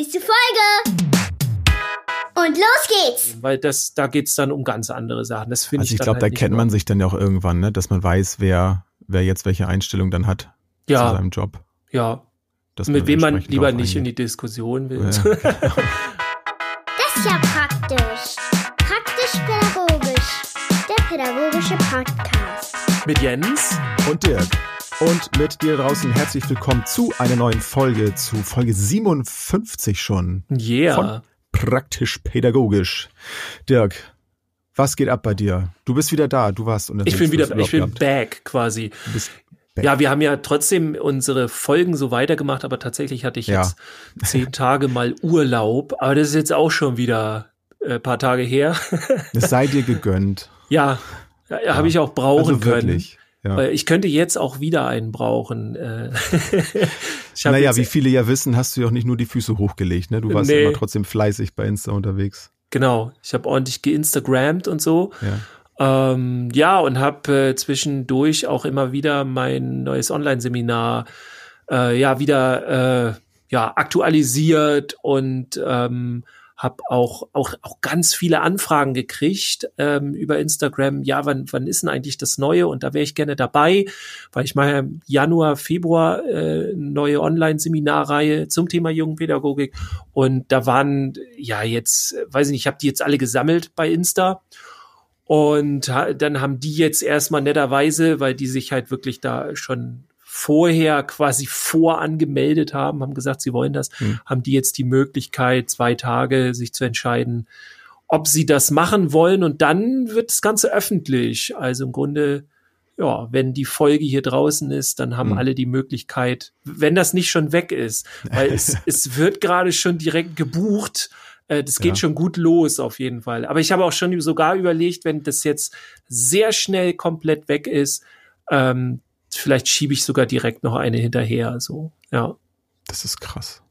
Nächste Folge! Und los geht's! Weil das, da geht's dann um ganz andere Sachen. Das finde Also ich ich glaube, halt da kennt man sich dann ja auch irgendwann, ne? dass man weiß, wer, wer jetzt welche Einstellung dann hat Ja. zu seinem Job. Ja, Dass mit wem man lieber nicht in die. Diskussion will. Ja. Das ist ja praktisch. Praktisch-pädagogisch. Der pädagogische Podcast. mit Jens. Und Dirk. Und mit dir draußen herzlich willkommen zu einer neuen Folge, zu Folge 57 schon. Yeah. Von Praktisch Pädagogisch. Dirk, was geht ab bei dir? Du bist wieder da, du warst ich bin wieder, ich bin gehabt. back quasi. Back. Ja, wir haben ja trotzdem unsere Folgen so weitergemacht, aber tatsächlich hatte ich Ja. jetzt zehn Tage mal Urlaub. Aber das ist jetzt auch schon wieder äh, paar Tage her. Es sei dir gegönnt. ja, ja, habe ich auch brauchen Also können. Ja. Weil ich könnte jetzt auch wieder einen brauchen. Äh, Naja, wie viele ja wissen, hast du ja auch nicht nur die Füße hochgelegt, ne? Du warst Nee. immer trotzdem fleißig bei Insta unterwegs. Genau, ich habe ordentlich geinstagrammt und so. Ja. Ähm, ja, und habe äh, zwischendurch auch immer wieder mein neues Online-Seminar äh, ja wieder äh, ja aktualisiert und ähm, habe auch, auch auch ganz viele Anfragen gekriegt ähm, über Instagram. Ja, wann wann ist denn eigentlich das Neue? Und da wäre ich gerne dabei, weil ich mache im Januar, Februar äh, neue Online-Seminarreihe zum Thema Jugendpädagogik und da waren ja jetzt, weiß ich nicht, ich habe die jetzt alle gesammelt bei Insta. Und dann haben die jetzt erstmal netterweise, weil die sich halt wirklich da schon vorher quasi vorangemeldet haben, haben gesagt, sie wollen das, Hm. haben die jetzt die Möglichkeit, zwei Tage sich zu entscheiden, ob sie das machen wollen. Und dann wird das Ganze öffentlich. Also im Grunde, ja, wenn die Folge hier draußen ist, dann haben Hm. alle die Möglichkeit, wenn das nicht schon weg ist, weil es, es wird gerade schon direkt gebucht. Äh, Das geht Ja. schon gut los auf jeden Fall. Aber ich habe auch schon sogar überlegt, wenn das jetzt sehr schnell komplett weg ist, ähm, vielleicht schiebe ich sogar direkt noch eine hinterher. So, ja. Das ist krass.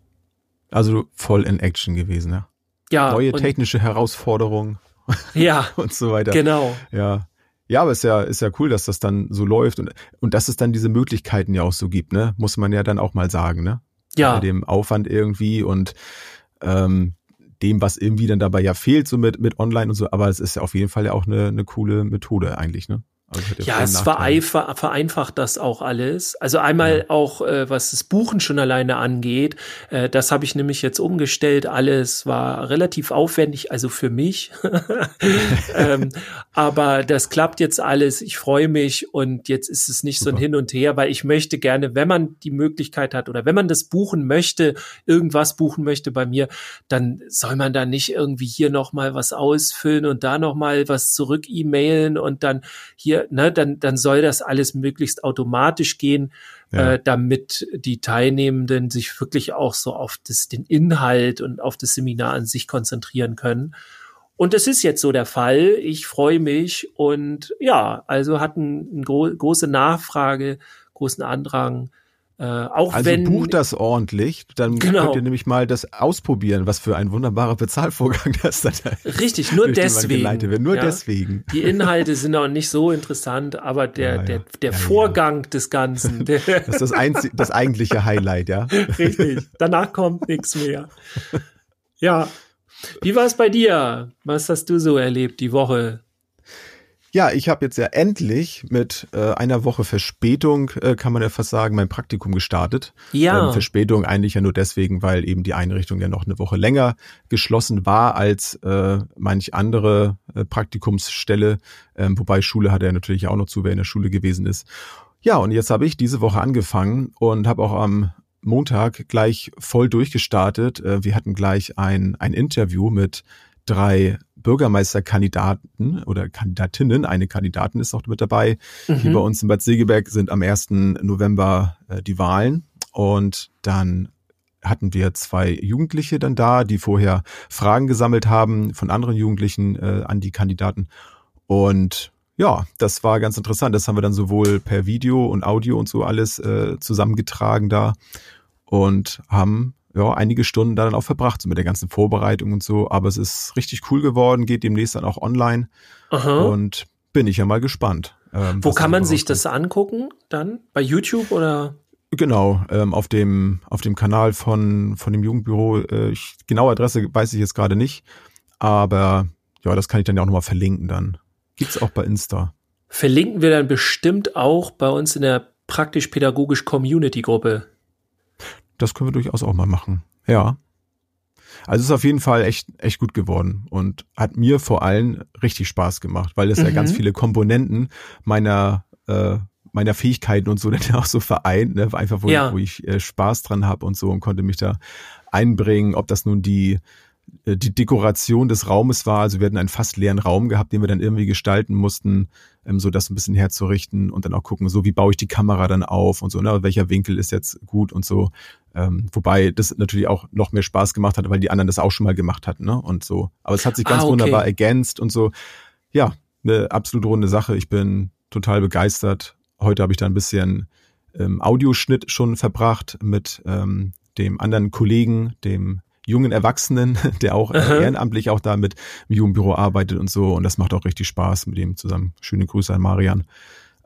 Also voll in Action gewesen, ja. Ja, Neue technische Herausforderungen ja, und so weiter. genau. Ja. Ja, aber ist ja, ist ja cool, dass das dann so läuft und, und dass es dann diese Möglichkeiten ja auch so gibt, ne? Muss man ja dann auch mal sagen, ne? Bei Ja, dem Aufwand irgendwie und ähm, dem, was irgendwie dann dabei ja fehlt, so mit, mit online und so, aber es ist ja auf jeden Fall ja auch eine, eine coole Methode eigentlich, ne? Ja, es vereinfacht, vereinfacht das auch alles. Also einmal auch, äh, was das Buchen schon alleine angeht, äh, das habe ich nämlich jetzt umgestellt. Alles war relativ aufwendig, also für mich. ähm, aber das klappt jetzt alles. Ich freue mich und jetzt ist es nicht so ein Super. Hin und Her, weil ich möchte gerne, wenn man die Möglichkeit hat oder wenn man das buchen möchte, irgendwas buchen möchte bei mir, dann soll man da nicht irgendwie hier noch mal was ausfüllen und da noch mal was zurück e-mailen und dann hier, ne, dann, dann soll das alles möglichst automatisch gehen, Ja. äh, damit die Teilnehmenden sich wirklich auch so auf das, den Inhalt und auf das Seminar an sich konzentrieren können. Und das ist jetzt so der Fall. Ich freue mich und ja, also hatten eine gro große Nachfrage, großen Andrang. Äh, auch Also wenn bucht das ordentlich, dann Genau. könnt ihr nämlich mal das ausprobieren, was für ein wunderbarer Bezahlvorgang das dann richtig nur deswegen. Nur ja. deswegen. Die Inhalte sind auch nicht so interessant, aber der, Ja, der, der Ja. Vorgang des Ganzen, der, Das ist das, einzi das eigentliche Highlight, ja. richtig. Danach kommt nichts mehr. Ja. Wie war es bei dir? Was hast du so erlebt die Woche? Ja, ich habe jetzt ja endlich mit äh, einer Woche Verspätung, äh, kann man ja fast sagen, mein Praktikum gestartet. Ja. Ähm, Verspätung eigentlich ja nur deswegen, weil eben die Einrichtung ja noch eine Woche länger geschlossen war als äh, manch andere äh, Praktikumsstelle, ähm, wobei Schule hat er natürlich auch noch zu, wer in der Schule gewesen ist. Ja, und jetzt habe ich diese Woche angefangen und habe auch am Montag gleich voll durchgestartet. Äh, wir hatten gleich ein, ein Interview mit drei Bürgermeisterkandidaten oder Kandidatinnen. Eine Kandidatin ist auch mit dabei. Hier bei Mhm. uns in Bad Segeberg sind am 1. November äh, die Wahlen und dann hatten wir zwei Jugendliche dann da, die vorher Fragen gesammelt haben von anderen Jugendlichen äh, an die Kandidaten. Und ja, das war ganz interessant. Das haben wir dann sowohl per Video und Audio und so alles äh, zusammengetragen da und haben ja einige Stunden da dann auch verbracht, so mit der ganzen Vorbereitung und so. Aber es ist richtig cool geworden, geht demnächst dann auch online Aha. und bin ich ja mal gespannt. ähm, Wo kann man sich das angucken dann? Bei YouTube oder? Genau, ähm, auf dem auf dem Kanal von von dem Jugendbüro. Äh, ich, genaue Adresse weiß ich jetzt gerade nicht, aber ja, das kann ich dann ja auch nochmal verlinken dann. Gibt's auch bei Insta. Verlinken wir dann bestimmt auch bei uns in der praktisch-pädagogisch Community-Gruppe. Das können wir durchaus auch mal machen. Ja. Also es ist auf jeden Fall echt, echt gut geworden und hat mir vor allem richtig Spaß gemacht, weil es mhm. ja ganz viele Komponenten meiner, äh, meiner Fähigkeiten und so dann auch so vereint, ne? einfach wo, ja. wo ich äh, Spaß dran habe und so und konnte mich da einbringen, ob das nun die die Dekoration des Raumes war. Also wir hatten einen fast leeren Raum gehabt, den wir dann irgendwie gestalten mussten, ähm, so das ein bisschen herzurichten und dann auch gucken, so wie baue ich die Kamera dann auf und so, ne, welcher Winkel ist jetzt gut und so. Ähm, wobei das natürlich auch noch mehr Spaß gemacht hat, weil die anderen das auch schon mal gemacht hatten, ne? Und so. Aber es hat sich ganz ah, okay. wunderbar ergänzt und so. Ja, eine absolut runde Sache. Ich bin total begeistert. Heute habe ich da ein bisschen ähm, Audioschnitt schon verbracht mit ähm, dem anderen Kollegen, dem jungen Erwachsenen, der auch äh, ehrenamtlich auch da mit im Jugendbüro arbeitet und so. Und das macht auch richtig Spaß mit ihm zusammen. Schöne Grüße an Marian.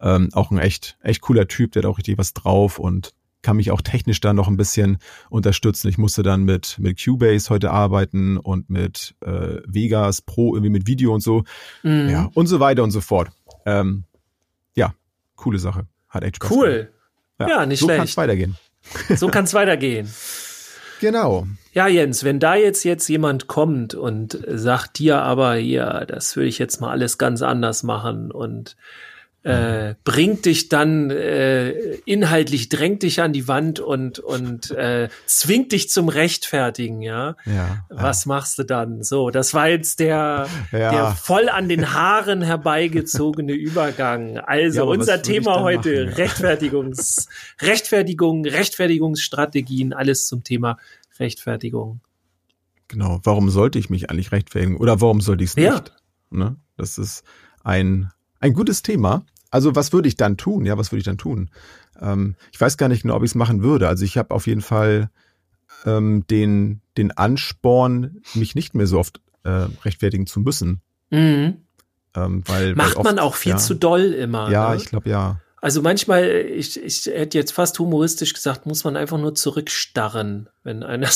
Ähm, auch ein echt, echt cooler Typ, der hat auch richtig was drauf und kann mich auch technisch da noch ein bisschen unterstützen. Ich musste dann mit, mit Cubase heute arbeiten und mit äh, Vegas Pro irgendwie mit Video und so. Mhm. Ja, und so weiter und so fort. Ähm, ja, coole Sache. Hat echt Spaß Cool. Ja, ja, nicht so schlecht. So kann es weitergehen. So kann es weitergehen. Genau. Ja, Jens, wenn da jetzt jetzt jemand kommt und sagt dir aber, ja, das würde ich jetzt mal alles ganz anders machen und äh, bringt dich dann äh, inhaltlich, drängt dich an die Wand und und äh, zwingt dich zum Rechtfertigen, ja. ja Was ja. machst du dann? So, das war jetzt der ja. der voll an den Haaren herbeigezogene Übergang. Also unser Thema heute machen, Rechtfertigungs Rechtfertigung, Rechtfertigungsstrategien, alles zum Thema Rechtfertigung. Genau. Warum sollte ich mich eigentlich rechtfertigen oder warum sollte ich es nicht? Ne? Das ist ein ein gutes Thema also was würde ich dann tun? Ja, was würde ich dann tun? Ähm, ich weiß gar nicht genau, ob ich es machen würde. Also ich habe auf jeden Fall ähm, den, den Ansporn, mich nicht mehr so oft äh, rechtfertigen zu müssen. Mhm. Ähm, weil, Macht weil oft, man auch viel ja, zu doll immer. Ja, ne? ich glaube ja. Also manchmal, ich, ich hätte jetzt fast humoristisch gesagt, muss man einfach nur zurückstarren, wenn einer.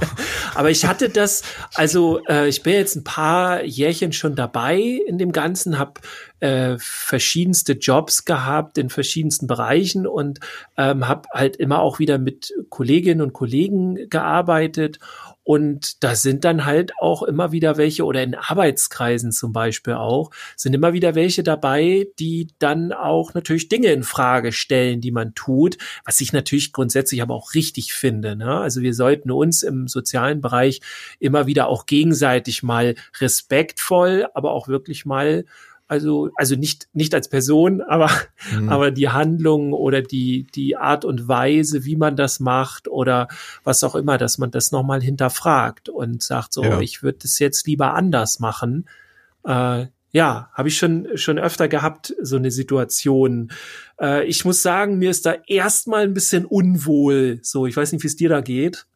Aber ich hatte das, also äh, ich bin jetzt ein paar Jährchen schon dabei in dem Ganzen, habe äh, verschiedenste Jobs gehabt in verschiedensten Bereichen und ähm, habe halt immer auch wieder mit Kolleginnen und Kollegen gearbeitet und da sind dann halt auch immer wieder welche, oder in Arbeitskreisen zum Beispiel auch, sind immer wieder welche dabei, die dann auch natürlich Dinge in Frage stellen, die man tut, was ich natürlich grundsätzlich aber auch richtig finde. Ne? Also wir sollten uns im sozialen Bereich immer wieder auch gegenseitig mal respektvoll, aber auch wirklich mal also, also nicht, nicht als Person, aber, mhm. aber die Handlung oder die, die Art und Weise, wie man das macht oder was auch immer, dass man das nochmal hinterfragt und sagt so, ja. ich würde das jetzt lieber anders machen. Äh, ja, habe ich schon schon öfter gehabt so eine Situation. Äh, ich muss sagen, mir ist da erstmal ein bisschen unwohl. So, ich weiß nicht, wie es dir da geht.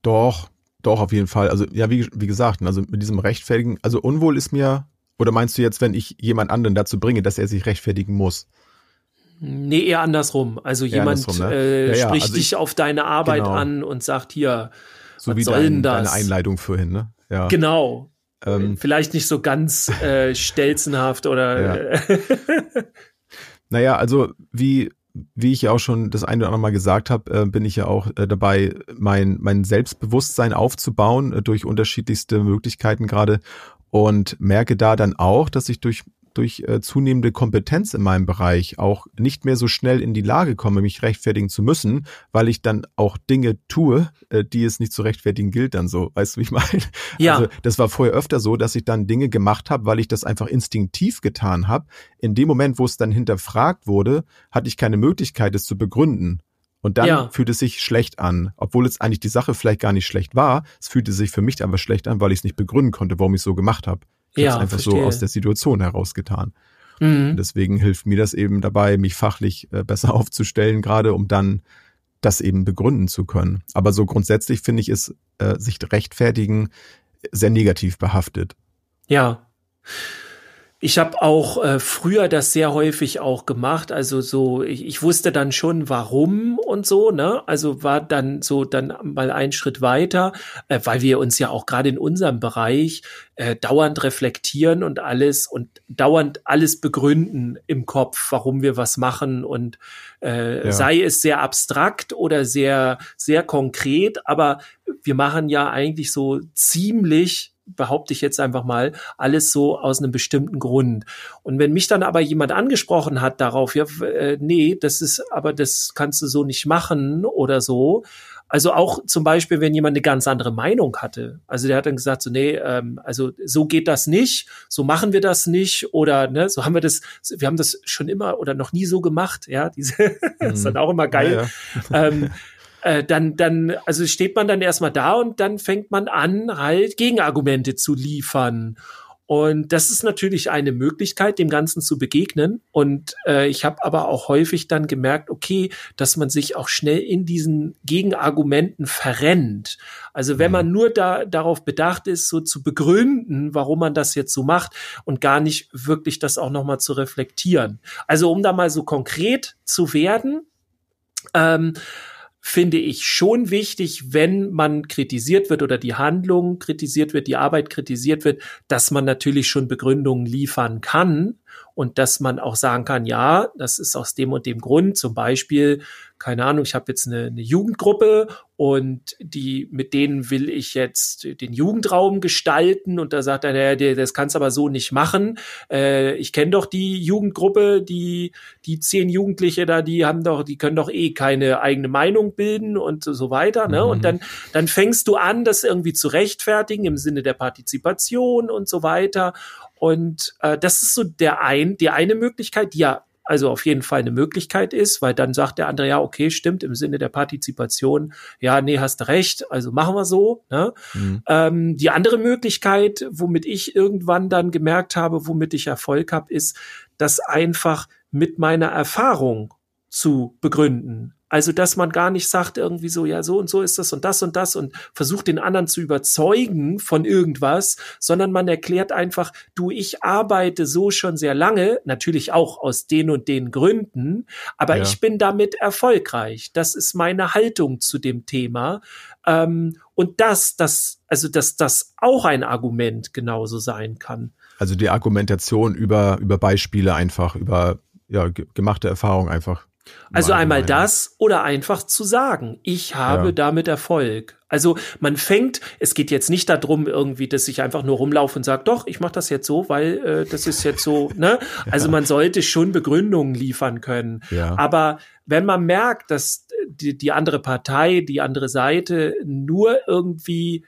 Doch, doch auf jeden Fall. Also ja, wie, wie gesagt, also mit diesem rechtfertigen, also unwohl ist mir oder meinst du jetzt, wenn ich jemand anderen dazu bringe, dass er sich rechtfertigen muss? Nee, eher andersrum. Also eher jemand andersrum, ne? äh, ja, ja. spricht also ich, dich auf deine Arbeit genau. an und sagt hier, so was wie soll dein, das? deine Einleitung vorhin, ne? Ja. Genau. Ähm, Vielleicht nicht so ganz äh, stelzenhaft oder. Ja. naja, also wie wie ich ja auch schon das eine oder andere Mal gesagt habe, äh, bin ich ja auch äh, dabei, mein, mein Selbstbewusstsein aufzubauen äh, durch unterschiedlichste Möglichkeiten gerade und merke da dann auch, dass ich durch durch äh, zunehmende Kompetenz in meinem Bereich auch nicht mehr so schnell in die Lage komme, mich rechtfertigen zu müssen, weil ich dann auch Dinge tue, äh, die es nicht zu rechtfertigen gilt dann so. Weißt du, wie ich meine? Ja. Also das war vorher öfter so, dass ich dann Dinge gemacht habe, weil ich das einfach instinktiv getan habe. In dem Moment, wo es dann hinterfragt wurde, hatte ich keine Möglichkeit, es zu begründen. Und dann ja. fühlt es sich schlecht an, obwohl es eigentlich die Sache vielleicht gar nicht schlecht war. Es fühlte sich für mich aber schlecht an, weil ich es nicht begründen konnte, warum ich es so gemacht habe. Ich ja, habe es einfach verstehe. so aus der Situation herausgetan. Mhm. Deswegen hilft mir das eben dabei, mich fachlich äh, besser aufzustellen, gerade um dann das eben begründen zu können. Aber so grundsätzlich finde ich es, äh, sich rechtfertigen, sehr negativ behaftet. Ja. Ich habe auch äh, früher das sehr häufig auch gemacht. Also so, ich, ich wusste dann schon, warum und so, ne? Also war dann so dann mal einen Schritt weiter, äh, weil wir uns ja auch gerade in unserem Bereich äh, dauernd reflektieren und alles und dauernd alles begründen im Kopf, warum wir was machen und äh, ja. sei es sehr abstrakt oder sehr sehr konkret, aber wir machen ja eigentlich so ziemlich behaupte ich jetzt einfach mal, alles so aus einem bestimmten Grund. Und wenn mich dann aber jemand angesprochen hat darauf, ja, äh, nee, das ist, aber das kannst du so nicht machen oder so. Also auch zum Beispiel, wenn jemand eine ganz andere Meinung hatte. Also der hat dann gesagt, so, nee, ähm, also so geht das nicht, so machen wir das nicht oder ne, so haben wir das, wir haben das schon immer oder noch nie so gemacht, ja, diese, mhm. das ist dann auch immer geil. Ja, ja. ähm, äh, dann, dann, also steht man dann erstmal da und dann fängt man an, halt Gegenargumente zu liefern. Und das ist natürlich eine Möglichkeit, dem Ganzen zu begegnen. Und äh, ich habe aber auch häufig dann gemerkt, okay, dass man sich auch schnell in diesen Gegenargumenten verrennt. Also wenn mhm. man nur da darauf bedacht ist, so zu begründen, warum man das jetzt so macht und gar nicht wirklich das auch nochmal zu reflektieren. Also um da mal so konkret zu werden, ähm, finde ich schon wichtig, wenn man kritisiert wird oder die Handlung kritisiert wird, die Arbeit kritisiert wird, dass man natürlich schon Begründungen liefern kann und dass man auch sagen kann, ja, das ist aus dem und dem Grund, zum Beispiel, keine Ahnung, ich habe jetzt eine, eine Jugendgruppe und die, mit denen will ich jetzt den Jugendraum gestalten und da sagt er, naja, das kannst aber so nicht machen. Äh, ich kenne doch die Jugendgruppe, die, die zehn Jugendliche da, die haben doch, die können doch eh keine eigene Meinung bilden und so weiter. Ne? Mhm. Und dann, dann fängst du an, das irgendwie zu rechtfertigen im Sinne der Partizipation und so weiter. Und äh, das ist so der ein, die eine Möglichkeit, die ja also auf jeden Fall eine Möglichkeit ist, weil dann sagt der andere, ja, okay, stimmt, im Sinne der Partizipation, ja, nee, hast recht, also machen wir so. Ne? Mhm. Ähm, die andere Möglichkeit, womit ich irgendwann dann gemerkt habe, womit ich Erfolg habe, ist, das einfach mit meiner Erfahrung zu begründen. Also, dass man gar nicht sagt irgendwie so, ja, so und so ist das und das und das und versucht den anderen zu überzeugen von irgendwas, sondern man erklärt einfach, du, ich arbeite so schon sehr lange, natürlich auch aus den und den Gründen, aber ja. ich bin damit erfolgreich. Das ist meine Haltung zu dem Thema. Ähm, und das, das, also, dass das auch ein Argument genauso sein kann. Also die Argumentation über, über Beispiele einfach, über ja, gemachte Erfahrung einfach. Also einmal das oder einfach zu sagen, ich habe ja. damit Erfolg. Also man fängt, es geht jetzt nicht darum, irgendwie, dass ich einfach nur rumlaufe und sage, doch, ich mache das jetzt so, weil äh, das ist jetzt so, ne? Also ja. man sollte schon Begründungen liefern können. Ja. Aber wenn man merkt, dass die, die andere Partei, die andere Seite nur irgendwie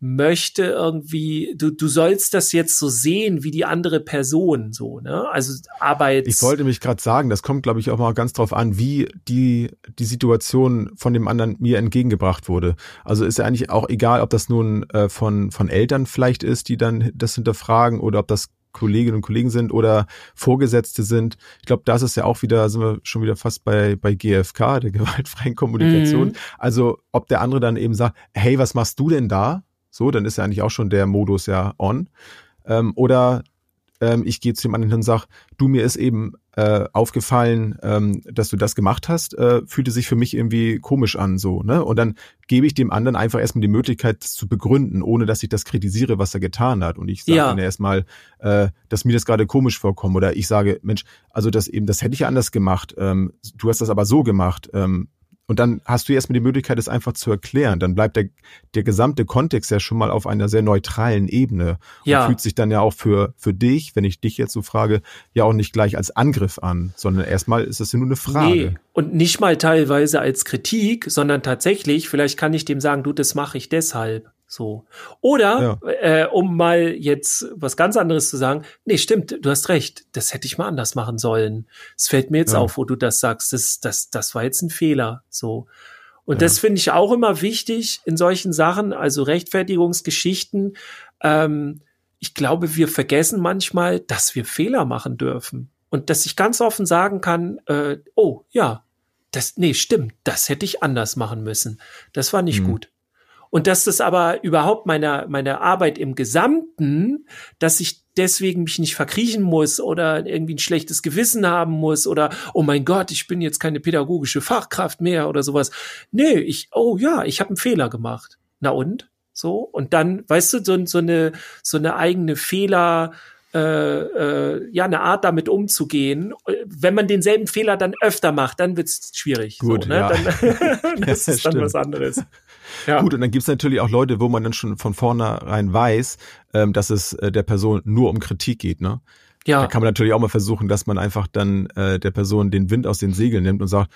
möchte irgendwie, du, du sollst das jetzt so sehen wie die andere Person, so, ne? Also Arbeit. Ich wollte mich gerade sagen, das kommt, glaube ich, auch mal ganz drauf an, wie die, die Situation von dem anderen mir entgegengebracht wurde. Also ist ja eigentlich auch egal, ob das nun äh, von, von Eltern vielleicht ist, die dann das hinterfragen oder ob das Kolleginnen und Kollegen sind oder Vorgesetzte sind. Ich glaube, das ist ja auch wieder, sind wir schon wieder fast bei, bei GFK, der gewaltfreien Kommunikation. Mhm. Also, ob der andere dann eben sagt, hey, was machst du denn da? So, dann ist ja eigentlich auch schon der Modus ja on. Ähm, oder ähm, ich gehe zu dem anderen und sage, du, mir ist eben äh, aufgefallen, ähm, dass du das gemacht hast, äh, fühlte sich für mich irgendwie komisch an, so, ne? Und dann gebe ich dem anderen einfach erstmal die Möglichkeit, das zu begründen, ohne dass ich das kritisiere, was er getan hat. Und ich sage ja. dann erstmal, äh, dass mir das gerade komisch vorkommt. Oder ich sage, Mensch, also das eben, das hätte ich ja anders gemacht. Ähm, du hast das aber so gemacht. Ähm, und dann hast du erstmal die Möglichkeit, es einfach zu erklären. Dann bleibt der, der gesamte Kontext ja schon mal auf einer sehr neutralen Ebene. Ja. Und fühlt sich dann ja auch für, für dich, wenn ich dich jetzt so frage, ja auch nicht gleich als Angriff an, sondern erstmal ist es ja nur eine Frage. Nee. Und nicht mal teilweise als Kritik, sondern tatsächlich, vielleicht kann ich dem sagen, du, das mache ich deshalb. So. Oder, ja. äh, um mal jetzt was ganz anderes zu sagen, nee, stimmt, du hast recht, das hätte ich mal anders machen sollen. Es fällt mir jetzt ja. auf, wo du das sagst. Das, das, das war jetzt ein Fehler. So. Und ja. das finde ich auch immer wichtig in solchen Sachen, also Rechtfertigungsgeschichten. Ähm, ich glaube, wir vergessen manchmal, dass wir Fehler machen dürfen. Und dass ich ganz offen sagen kann, äh, oh ja, das, nee, stimmt, das hätte ich anders machen müssen. Das war nicht mhm. gut. Und dass das aber überhaupt meiner, meiner Arbeit im Gesamten, dass ich deswegen mich nicht verkriechen muss oder irgendwie ein schlechtes Gewissen haben muss oder oh mein Gott, ich bin jetzt keine pädagogische Fachkraft mehr oder sowas. Nee, ich, oh ja, ich habe einen Fehler gemacht. Na und? So, und dann, weißt du, so, so eine, so eine eigene Fehler, äh, äh, ja, eine Art damit umzugehen. Wenn man denselben Fehler dann öfter macht, dann wird's schwierig. Gut, so, ne? ja. dann, das ist dann Stimmt. was anderes. Ja. Gut, und dann gibt's natürlich auch Leute, wo man dann schon von vornherein weiß, ähm, dass es äh, der Person nur um Kritik geht, ne? Da ja. kann man natürlich auch mal versuchen, dass man einfach dann äh, der Person den Wind aus den Segeln nimmt und sagt,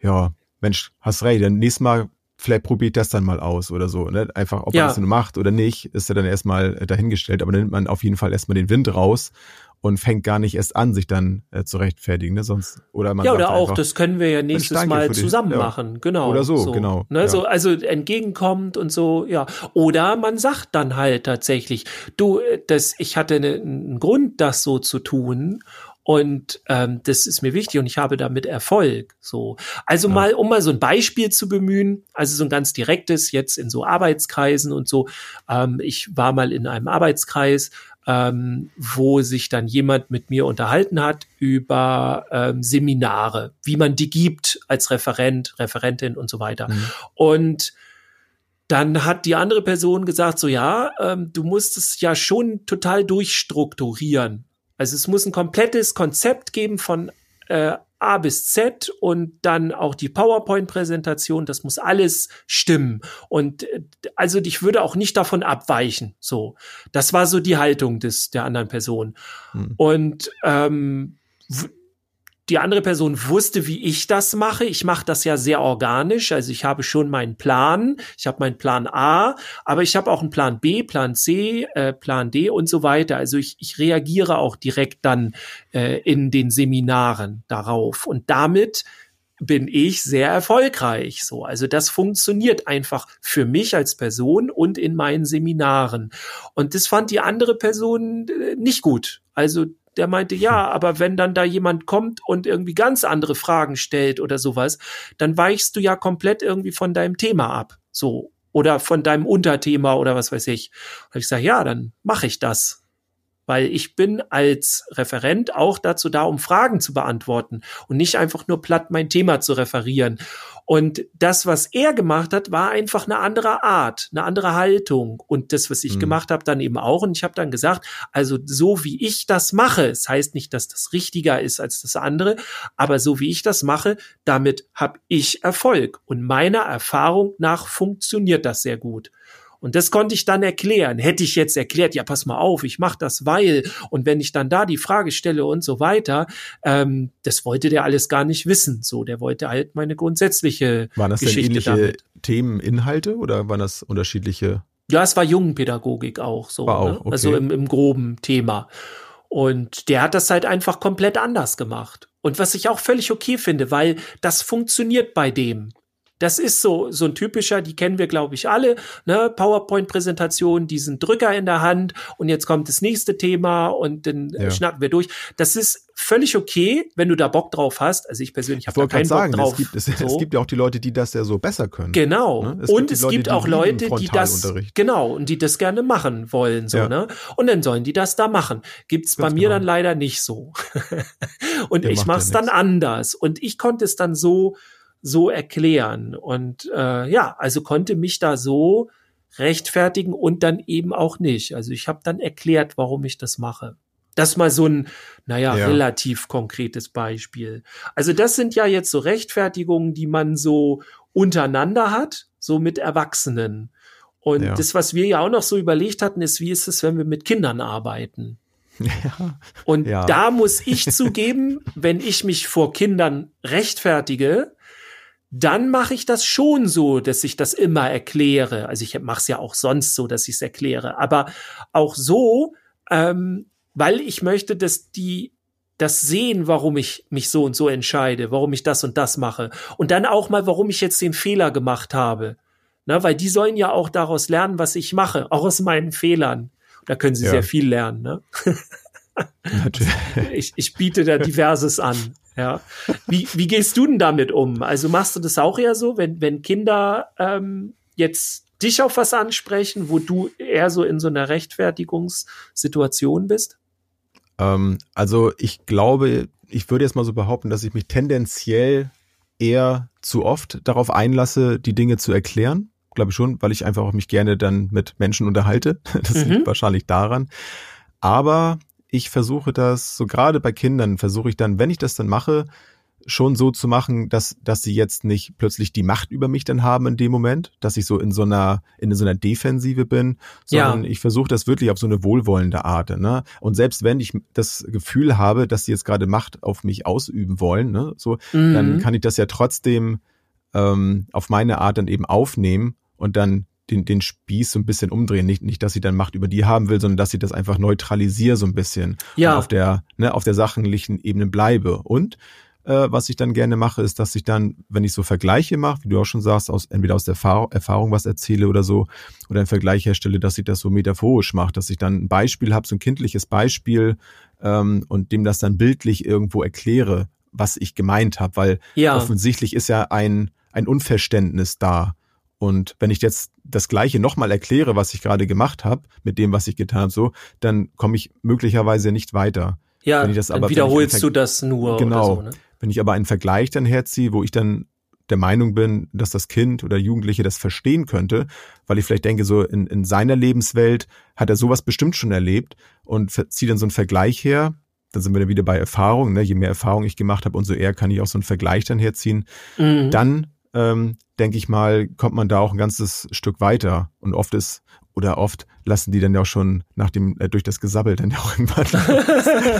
ja, Mensch, hast recht, dann nächstes Mal vielleicht probiert das dann mal aus oder so. Ne? Einfach, ob Ja. man das nun macht oder nicht, ist ja dann erstmal äh, dahingestellt, aber dann nimmt man auf jeden Fall erstmal den Wind raus und fängt gar nicht erst an, sich dann äh, zu rechtfertigen, ne? Sonst, oder man ja, oder auch, einfach, das können wir ja nächstes danke Mal zusammen ja. machen, genau. Oder so, genau, Ne, ja. so, also entgegenkommt und so, ja. Oder man sagt dann halt tatsächlich, du, äh, das, ich hatte ne- einen Grund, das so zu tun. Und ähm, das ist mir wichtig und ich habe damit Erfolg. So, also mal, um mal so ein Beispiel zu bemühen, also so ein ganz direktes jetzt in so Arbeitskreisen und so. Ähm, ich war mal in einem Arbeitskreis, ähm, wo sich dann jemand mit mir unterhalten hat über ähm, Seminare, wie man die gibt als Referent, Referentin und so weiter. Mhm. Und dann hat die andere Person gesagt, so ja, ähm, du musst es ja schon total durchstrukturieren. Also es muss ein komplettes Konzept geben von äh, A bis Z und dann auch die PowerPoint-Präsentation, das muss alles stimmen. Und äh, also ich würde auch nicht davon abweichen. So, das war so die Haltung des der anderen Person. Hm. Und ähm, die andere Person wusste, wie ich das mache. Ich mache das ja sehr organisch. Also ich habe schon meinen Plan. Ich habe meinen Plan A, aber ich habe auch einen Plan B, Plan C, äh, Plan D und so weiter. Also ich, ich reagiere auch direkt dann äh, in den Seminaren darauf. Und damit bin ich sehr erfolgreich. So, also das funktioniert einfach für mich als Person und in meinen Seminaren. Und das fand die andere Person äh, nicht gut. Also der meinte, ja, aber wenn dann da jemand kommt und irgendwie ganz andere Fragen stellt oder sowas, dann weichst du ja komplett irgendwie von deinem Thema ab. So. Oder von deinem Unterthema oder was weiß ich. Und ich sage, ja, dann mache ich das. Weil ich bin als Referent auch dazu da, um Fragen zu beantworten und nicht einfach nur platt mein Thema zu referieren. Und das, was er gemacht hat, war einfach eine andere Art, eine andere Haltung. Und das, was ich Mhm. gemacht habe, dann eben auch. Und ich habe dann gesagt, also so wie ich das mache, es heißt nicht, dass das richtiger ist als das andere, aber so wie ich das mache, damit habe ich Erfolg. Und meiner Erfahrung nach funktioniert das sehr gut. Und das konnte ich dann erklären. Hätte ich jetzt erklärt, ja, pass mal auf, ich mache das, weil, und wenn ich dann da die Frage stelle und so weiter, ähm, das wollte der alles gar nicht wissen. So, der wollte halt meine grundsätzliche Waren das denn Geschichte ähnliche damit. Themen, Inhalte oder waren das unterschiedliche? Ja, es war Jungenpädagogik auch so. War auch, ne? okay. Also im, im groben Thema. Und der hat das halt einfach komplett anders gemacht. Und was ich auch völlig okay finde, weil das funktioniert bei dem. Das ist so, so ein typischer, die kennen wir, glaube ich, alle, ne, PowerPoint-Präsentation, diesen Drücker in der Hand und jetzt kommt das nächste Thema und dann äh, Ja. schnacken wir durch. Das ist völlig okay, wenn du da Bock drauf hast. Also ich persönlich Ich habe da keinen Bock sagen, drauf. es gibt, es, so. es gibt ja auch die Leute, die das ja so besser können. Genau. Ne? Es und gibt es Leute, gibt auch Leute, die das genau und die das gerne machen wollen, so Ja. ne? Und dann sollen die das da machen. Gibt's bei Ganz mir genau. dann leider nicht so. und Der ich mach's ja dann anders und ich konnte es dann so so erklären und äh, ja, also konnte mich da so rechtfertigen und dann eben auch nicht. Also ich habe dann erklärt, warum ich das mache. Das mal so ein, naja, Ja. relativ konkretes Beispiel. Also das sind ja jetzt so Rechtfertigungen, die man so untereinander hat, so mit Erwachsenen. Und Ja. das, was wir ja auch noch so überlegt hatten, ist, wie ist es, wenn wir mit Kindern arbeiten? Ja. Und da muss ich zugeben, wenn ich mich vor Kindern rechtfertige, dann mache ich das schon so, dass ich das immer erkläre. Also ich mache es ja auch sonst so, dass ich es erkläre. Aber auch so, ähm, weil ich möchte, dass die das sehen, warum ich mich so und so entscheide, warum ich das und das mache. Und dann auch mal, warum ich jetzt den Fehler gemacht habe. Na, weil die sollen ja auch daraus lernen, was ich mache, auch aus meinen Fehlern. Da können sie Ja. sehr viel lernen. Ne? Natürlich. ich, ich biete da diverses an. Ja. Wie, wie gehst du denn damit um? Also machst du das auch eher so, wenn, wenn Kinder ähm, jetzt dich auf was ansprechen, wo du eher so in so einer Rechtfertigungssituation bist? Ähm, also ich glaube, ich würde jetzt mal so behaupten, dass ich mich tendenziell eher zu oft darauf einlasse, die Dinge zu erklären. Glaube ich schon, weil ich einfach auch mich gerne dann mit Menschen unterhalte. Das mhm. liegt wahrscheinlich daran. Aber ich versuche das, so gerade bei Kindern, versuche ich dann, wenn ich das dann mache, schon so zu machen, dass, dass sie jetzt nicht plötzlich die Macht über mich dann haben in dem Moment, dass ich so in so einer, in so einer Defensive bin, sondern ja. ich versuche das wirklich auf so eine wohlwollende Art. Ne? Und selbst wenn ich das Gefühl habe, dass sie jetzt gerade Macht auf mich ausüben wollen, ne, so, mhm. dann kann ich das ja trotzdem ähm, auf meine Art dann eben aufnehmen und dann den, den Spieß so ein bisschen umdrehen. Nicht, nicht, dass sie dann Macht über die haben will, sondern dass sie das einfach neutralisiere so ein bisschen. Ja. Und auf der, ne, auf der sachlichen Ebene bleibe. Und äh, was ich dann gerne mache, ist, dass ich dann, wenn ich so Vergleiche mache, wie du auch schon sagst, aus, entweder aus der Erfahrung, Erfahrung was erzähle oder so, oder einen Vergleich herstelle, dass ich das so metaphorisch mache, dass ich dann ein Beispiel habe, so ein kindliches Beispiel ähm, und dem das dann bildlich irgendwo erkläre, was ich gemeint habe, weil ja. offensichtlich ist ja ein, ein Unverständnis da. Und wenn ich jetzt das Gleiche nochmal erkläre, was ich gerade gemacht habe, mit dem, was ich getan habe, so, dann komme ich möglicherweise nicht weiter. Ja, wenn ich das dann aber, wiederholst du das nur. Genau. So, ne? Wenn ich aber einen Vergleich dann herziehe, wo ich dann der Meinung bin, dass das Kind oder Jugendliche das verstehen könnte, weil ich vielleicht denke, so in, in seiner Lebenswelt hat er sowas bestimmt schon erlebt und ziehe dann so einen Vergleich her, dann sind wir dann wieder bei Erfahrung, ne? je mehr Erfahrung ich gemacht habe, umso eher kann ich auch so einen Vergleich dann herziehen. Mhm. Dann ähm, denke ich mal, kommt man da auch ein ganzes Stück weiter. Und oft ist oder oft lassen die dann ja auch schon nach dem, äh, durch das Gesabbel dann ja auch irgendwann.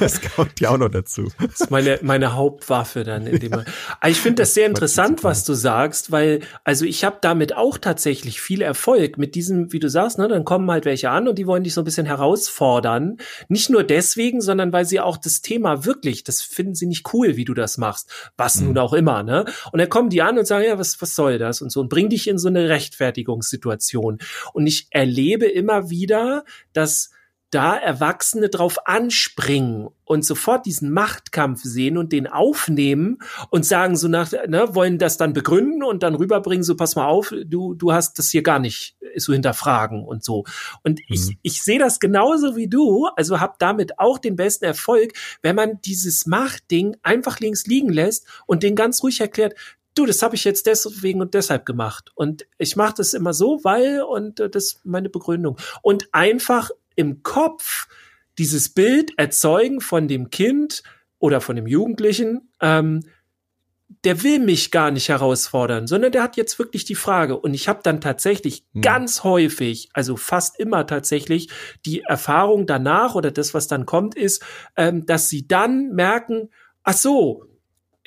das kommt ja auch noch dazu. Das ist meine, meine Hauptwaffe dann in dem. Ja. Ah, ich finde das sehr interessant, was du sagst, weil, also ich habe damit auch tatsächlich viel Erfolg mit diesem, wie du sagst, ne, dann kommen halt welche an und die wollen dich so ein bisschen herausfordern. Nicht nur deswegen, sondern weil sie auch das Thema wirklich, das finden sie nicht cool, wie du das machst. Was mhm. nun auch immer, ne? Und dann kommen die an und sagen, ja, was, was soll das? Und so und bring dich in so eine Rechtfertigungssituation. Und ich erlebe immer wieder, dass da Erwachsene drauf anspringen und sofort diesen Machtkampf sehen und den aufnehmen und sagen so nach, ne, wollen das dann begründen und dann rüberbringen, so pass mal auf, du, du hast das hier gar nicht so hinterfragen und so. Und mhm. ich, ich sehe das genauso wie du, also habe damit auch den besten Erfolg, wenn man dieses Machtding einfach links liegen lässt und den ganz ruhig erklärt, du, das habe ich jetzt deswegen und deshalb gemacht. Und ich mache das immer so, weil, und äh, das ist meine Begründung. Und einfach im Kopf dieses Bild erzeugen von dem Kind oder von dem Jugendlichen, ähm, der will mich gar nicht herausfordern, sondern der hat jetzt wirklich die Frage. Und ich habe dann tatsächlich hm. ganz häufig, also fast immer tatsächlich, die Erfahrung danach oder das, was dann kommt, ist, ähm, dass sie dann merken, ach so,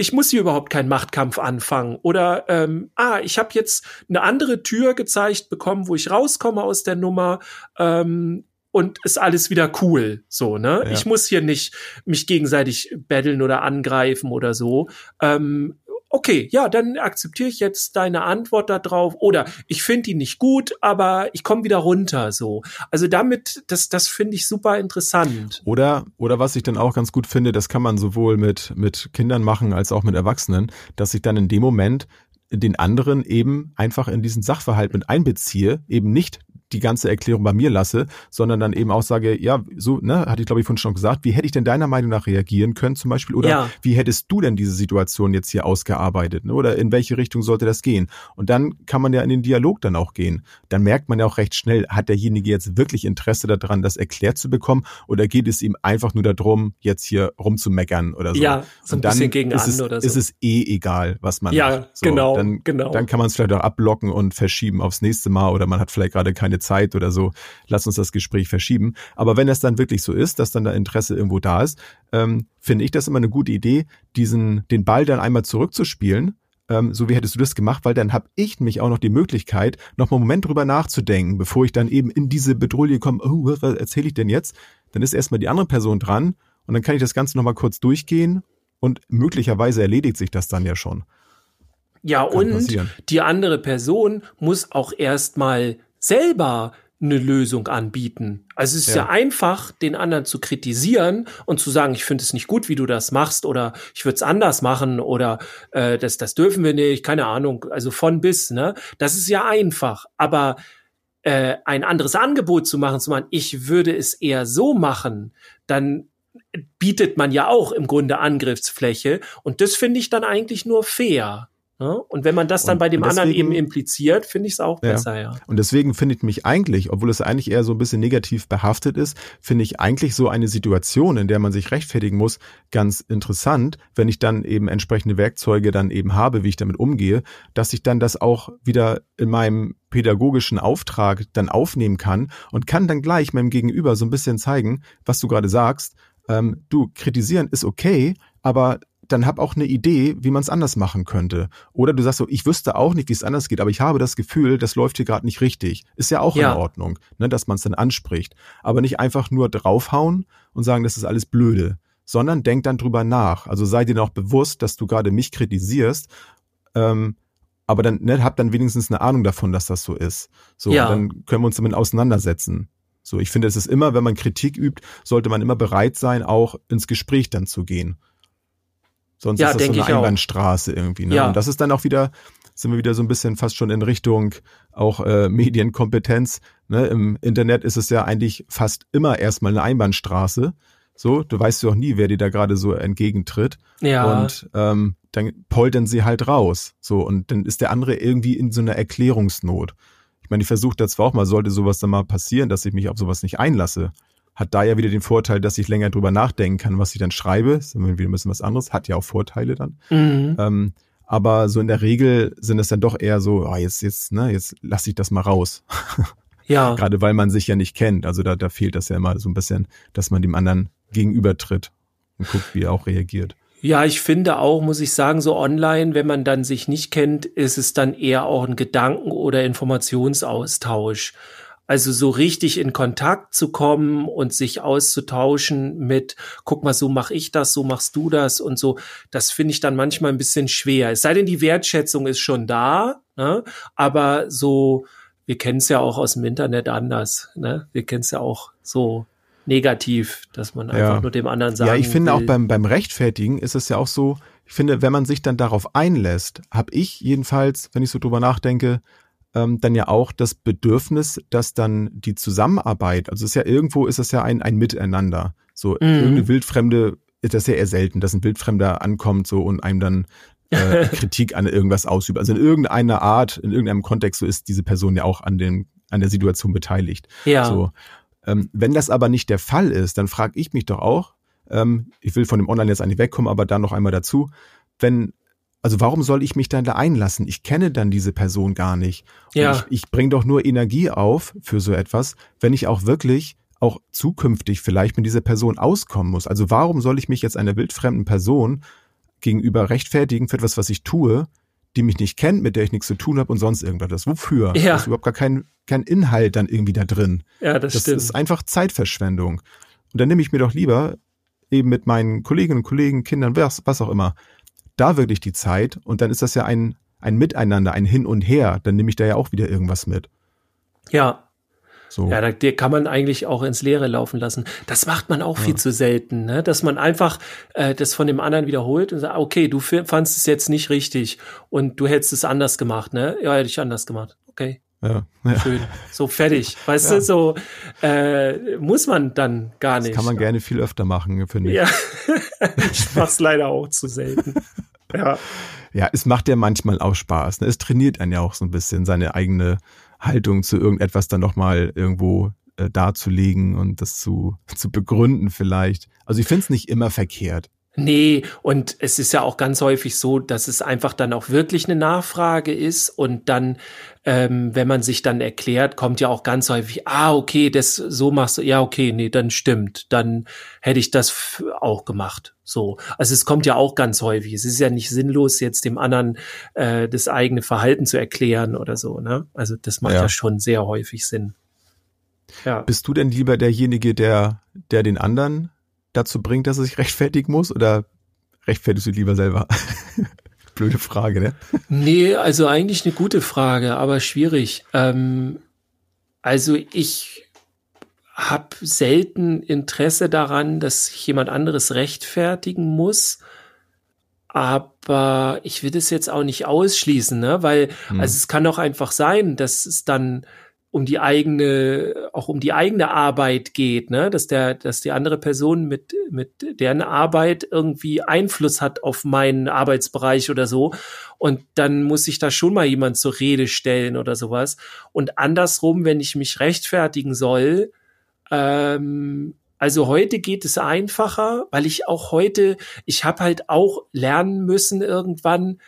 ich muss hier überhaupt keinen Machtkampf anfangen. Oder ähm, ah, ich habe jetzt eine andere Tür gezeigt bekommen, wo ich rauskomme aus der Nummer. Ähm, und ist alles wieder cool, so, ne? Ja. Ich muss hier nicht mich gegenseitig betteln oder angreifen oder so. Ähm, okay, ja, dann akzeptiere ich jetzt deine Antwort darauf oder ich finde die nicht gut, aber ich komme wieder runter so. Also damit das das finde ich super interessant. Oder oder was ich dann auch ganz gut finde, das kann man sowohl mit mit Kindern machen als auch mit Erwachsenen, dass ich dann in dem Moment den anderen eben einfach in diesen Sachverhalt mit einbeziehe, eben nicht die ganze Erklärung bei mir lasse, sondern dann eben auch sage, ja, so, ne, hatte ich glaube ich vorhin schon gesagt, wie hätte ich denn deiner Meinung nach reagieren können zum Beispiel? Oder ja. wie hättest du denn diese Situation jetzt hier ausgearbeitet? Ne? Oder in welche Richtung sollte das gehen? Und dann kann man ja in den Dialog dann auch gehen. Dann merkt man ja auch recht schnell, hat derjenige jetzt wirklich Interesse daran, das erklärt zu bekommen? Oder geht es ihm einfach nur darum, jetzt hier rumzumeckern oder so? Ja, so ein bisschen gegen ist es, oder so. ist es eh egal, was man ja, macht. So, genau, dann, genau. Dann kann man es vielleicht auch abblocken und verschieben aufs nächste Mal oder man hat vielleicht gerade keine Zeit oder so, lass uns das Gespräch verschieben. Aber wenn es dann wirklich so ist, dass dann da Interesse irgendwo da ist, ähm, finde ich das immer eine gute Idee, diesen, den Ball dann einmal zurückzuspielen ähm, so wie hättest du das gemacht, weil dann habe ich nämlich auch noch die Möglichkeit, noch mal einen Moment drüber nachzudenken, bevor ich dann eben in diese Bedrohung komme, oh, was erzähle ich denn jetzt? Dann ist erstmal die andere Person dran und dann kann ich das Ganze noch mal kurz durchgehen und möglicherweise erledigt sich das dann ja schon. Ja, Kann und passieren. die andere Person muss auch erstmal selber eine Lösung anbieten. Also es ist ja. ja einfach, den anderen zu kritisieren und zu sagen, ich finde es nicht gut, wie du das machst, oder ich würde es anders machen, oder äh, das, das dürfen wir nicht, keine Ahnung, also von bis, ne? Das ist ja einfach. Aber äh, ein anderes Angebot zu machen, zu machen, ich würde es eher so machen, dann bietet man ja auch im Grunde Angriffsfläche. Und das finde ich dann eigentlich nur fair. Ne? Und wenn man das dann Und bei dem deswegen- anderen eben impliziert, finde ich es auch Ja. besser, ja. Und deswegen finde ich mich eigentlich, obwohl es eigentlich eher so ein bisschen negativ behaftet ist, finde ich eigentlich so eine Situation, in der man sich rechtfertigen muss, ganz interessant, wenn ich dann eben entsprechende Werkzeuge dann eben habe, wie ich damit umgehe, dass ich dann das auch wieder in meinem pädagogischen Auftrag dann aufnehmen kann und kann dann gleich meinem Gegenüber so ein bisschen zeigen, was du gerade sagst. Ähm, du, kritisieren ist okay, aber dann hab auch eine Idee, wie man es anders machen könnte. Oder du sagst so, ich wüsste auch nicht, wie es anders geht, aber ich habe das Gefühl, das läuft hier gerade nicht richtig. Ist ja auch Ja. in Ordnung, ne, dass man es dann anspricht. Aber nicht einfach nur draufhauen und sagen, das ist alles blöde, sondern denk dann drüber nach. Also sei dir noch bewusst, dass du gerade mich kritisierst, ähm, aber dann ne, hab dann wenigstens eine Ahnung davon, dass das so ist. So, Ja. dann können wir uns damit auseinandersetzen. So, ich finde, es ist immer, wenn man Kritik übt, sollte man immer bereit sein, auch ins Gespräch dann zu gehen. Sonst Ja, ist das so eine ich auch. Einbahnstraße irgendwie. Ne? Ja. Und das ist dann auch wieder, sind wir wieder so ein bisschen fast schon in Richtung auch äh, Medienkompetenz. Ne? Im Internet ist es ja eigentlich fast immer erstmal eine Einbahnstraße. So, du weißt ja auch nie, wer dir da gerade so entgegentritt. Ja. Und ähm, dann poltern sie halt raus. So, und dann ist der andere irgendwie in so einer Erklärungsnot. Ich meine, ich versuche da zwar auch mal, sollte sowas dann mal passieren, dass ich mich auf sowas nicht einlasse. Hat da ja wieder den Vorteil, dass ich länger drüber nachdenken kann, was ich dann schreibe. Ist immer wieder ein bisschen was anderes. Hat ja auch Vorteile dann. Mhm. Ähm, aber so in der Regel sind es dann doch eher so, ah, jetzt, jetzt, ne, jetzt lasse ich das mal raus. ja. Gerade weil man sich ja nicht kennt. Also da, da fehlt das ja immer so ein bisschen, dass man dem anderen gegenübertritt und guckt, wie er auch reagiert. Ja, ich finde auch, muss ich sagen, so online, wenn man dann sich nicht kennt, ist es dann eher auch ein Gedanken- oder Informationsaustausch. Also so richtig in Kontakt zu kommen und sich auszutauschen mit, guck mal, so mach ich das, so machst du das und so, das finde ich dann manchmal ein bisschen schwer. Es sei denn, die Wertschätzung ist schon da, ne? aber so, wir kennen es ja auch aus dem Internet anders. Ne? Wir kennen es ja auch so negativ, dass man einfach Ja. nur dem anderen sagt. Ja, ich finde auch beim, beim Rechtfertigen ist es ja auch so, ich finde, wenn man sich dann darauf einlässt, habe ich jedenfalls, wenn ich so drüber nachdenke, ähm, dann ja auch das Bedürfnis, dass dann die Zusammenarbeit, also es ist ja irgendwo ist es ja ein, ein Miteinander. So Mhm. irgendeine Wildfremde, ist das ja eher selten, dass ein Wildfremder ankommt so und einem dann äh, Kritik an irgendwas ausübt. Also in irgendeiner Art, in irgendeinem Kontext, so ist diese Person ja auch an dem, an der Situation beteiligt. ja. So. Ähm, wenn das aber nicht der Fall ist, dann frage ich mich doch auch, ähm, ich will von dem Online jetzt eigentlich wegkommen, aber da noch einmal dazu, wenn, also warum soll ich mich dann da einlassen? Ich kenne dann diese Person gar nicht. Und Ja. Ich, ich bringe doch nur Energie auf für so etwas, wenn ich auch wirklich auch zukünftig vielleicht mit dieser Person auskommen muss. Also warum soll ich mich jetzt einer wildfremden Person gegenüber rechtfertigen für etwas, was ich tue, die mich nicht kennt, mit der ich nichts zu tun habe und sonst irgendwas. Wofür? Ja. Da ist überhaupt gar kein, kein Inhalt dann irgendwie da drin. Ja, das, Das stimmt. ist einfach Zeitverschwendung. Und dann nehme ich mir doch lieber eben mit meinen Kolleginnen und Kollegen, Kindern, was, was auch immer, da wirklich die Zeit und dann ist das ja ein, ein Miteinander, ein Hin und Her. Dann nehme ich da ja auch wieder irgendwas mit. ja, So. ja, da kann man eigentlich auch ins Leere laufen lassen. Das macht man auch viel zu selten, ne? dass man einfach äh, das von dem anderen wiederholt und sagt, okay, du f- fandst es jetzt nicht richtig und du hättest es anders gemacht, ne? Ja, hätte ich anders gemacht. Okay, ja. ja. schön. So fertig. Weißt Ja. du, so äh, muss man dann gar Das nicht. kann man gerne viel öfter machen, finde ich. Ja, ich mach's leider auch zu selten. Ja. Ja, es macht ja manchmal auch Spaß. Ne? Es trainiert einen ja auch so ein bisschen, seine eigene Haltung zu irgendetwas dann nochmal irgendwo äh, darzulegen und das zu, zu begründen vielleicht. Also ich finde es nicht immer verkehrt. Nee, und es ist ja auch ganz häufig so, dass es einfach dann auch wirklich eine Nachfrage ist und dann, ähm, wenn man sich dann erklärt, kommt ja auch ganz häufig, ah, okay, das so machst du, ja, okay, nee, dann stimmt, dann hätte ich das auch gemacht. So, also es kommt ja auch ganz häufig. Es ist ja nicht sinnlos, jetzt dem anderen äh, das eigene Verhalten zu erklären oder so. Ne? Also das macht ja. Ja. schon sehr häufig Sinn. Ja. Bist du denn lieber derjenige, der, der den anderen dazu bringt, dass er sich rechtfertigen muss oder rechtfertigst du lieber selber? Blöde Frage, ne? Nee, also eigentlich eine gute Frage, aber schwierig. Ähm, also ich habe selten Interesse daran, dass sich jemand anderes rechtfertigen muss. Aber ich will das jetzt auch nicht ausschließen, ne? Weil, Hm. also es kann auch einfach sein, dass es dann um die eigene, auch um die eigene Arbeit geht, ne, dass der, dass die andere Person mit, mit deren Arbeit irgendwie Einfluss hat auf meinen Arbeitsbereich oder so. Und dann muss sich da schon mal jemand zur Rede stellen oder sowas. Und andersrum, wenn ich mich rechtfertigen soll, ähm, also heute geht es einfacher, weil ich auch heute, ich habe halt auch lernen müssen irgendwann,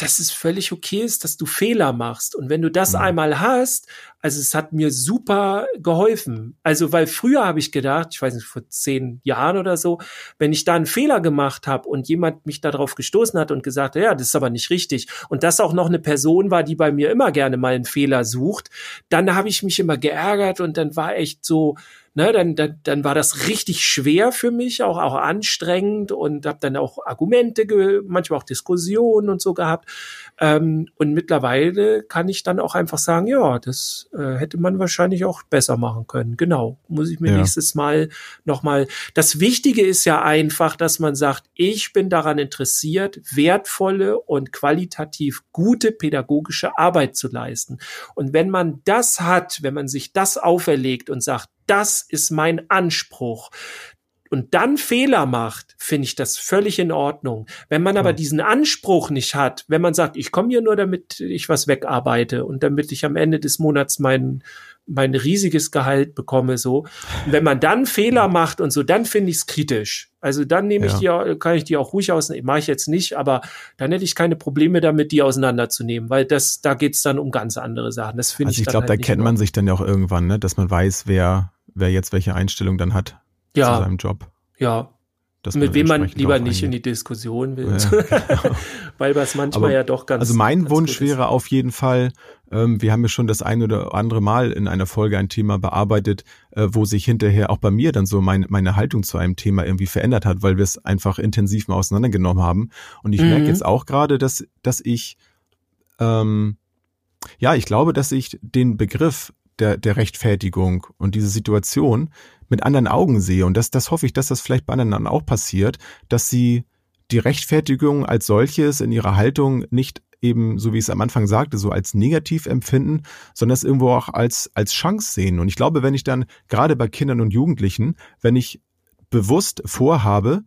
dass es völlig okay ist, dass du Fehler machst. Und wenn du das mhm. einmal hast, also es hat mir super geholfen. Also weil früher habe ich gedacht, ich weiß nicht, vor zehn Jahren oder so, wenn ich da einen Fehler gemacht habe und jemand mich darauf gestoßen hat und gesagt, ja, das ist aber nicht richtig und das auch noch eine Person war, die bei mir immer gerne mal einen Fehler sucht, dann habe ich mich immer geärgert und dann war echt so, ne, dann, dann, dann war das richtig schwer für mich, auch, auch anstrengend und habe dann auch Argumente, manchmal auch Diskussionen und so gehabt. Ähm, und mittlerweile kann ich dann auch einfach sagen, ja, das äh, hätte man wahrscheinlich auch besser machen können. Genau, muss ich mir ja. nächstes Mal nochmal. Das Wichtige ist ja einfach, dass man sagt, ich bin daran interessiert, wertvolle und qualitativ gute pädagogische Arbeit zu leisten. Und wenn man das hat, wenn man sich das auferlegt und sagt, das ist mein Anspruch, und dann Fehler macht, finde ich das völlig in Ordnung. Wenn man aber diesen Anspruch nicht hat, wenn man sagt, ich komme hier nur, damit ich was wegarbeite und damit ich am Ende des Monats mein, mein riesiges Gehalt bekomme, so. Und wenn man dann Fehler macht und so, dann finde ich es kritisch. Also dann nehme ich ja. die, kann ich die auch ruhig aus, mache ich jetzt nicht, aber dann hätte ich keine Probleme damit, die auseinanderzunehmen, weil das, da geht's dann um ganz andere Sachen. Das finde also ich. ich glaube, halt da kennt man sich dann ja auch irgendwann, ne, dass man weiß, wer, wer jetzt welche Einstellung dann hat ja. zu seinem Job. Ja. Mit wem man lieber nicht in die Diskussion will. Ja, genau. Weil das manchmal Aber, ja doch ganz. Also mein ganz Wunsch wäre auf jeden Fall, ähm, wir haben ja schon das ein oder andere Mal in einer Folge ein Thema bearbeitet, äh, wo sich hinterher auch bei mir dann so mein, meine Haltung zu einem Thema irgendwie verändert hat, weil wir es einfach intensiv mal auseinandergenommen haben. Und ich mhm. merke jetzt auch gerade, dass, dass ich, ähm, ja, ich glaube, dass ich den Begriff der, der Rechtfertigung und diese Situation mit anderen Augen sehe. Und das, das hoffe ich, dass das vielleicht bei anderen auch passiert, dass sie die Rechtfertigung als solches in ihrer Haltung nicht eben, so wie ich es am Anfang sagte, so als negativ empfinden, sondern es irgendwo auch als, als Chance sehen. Und ich glaube, wenn ich dann gerade bei Kindern und Jugendlichen, wenn ich bewusst vorhabe,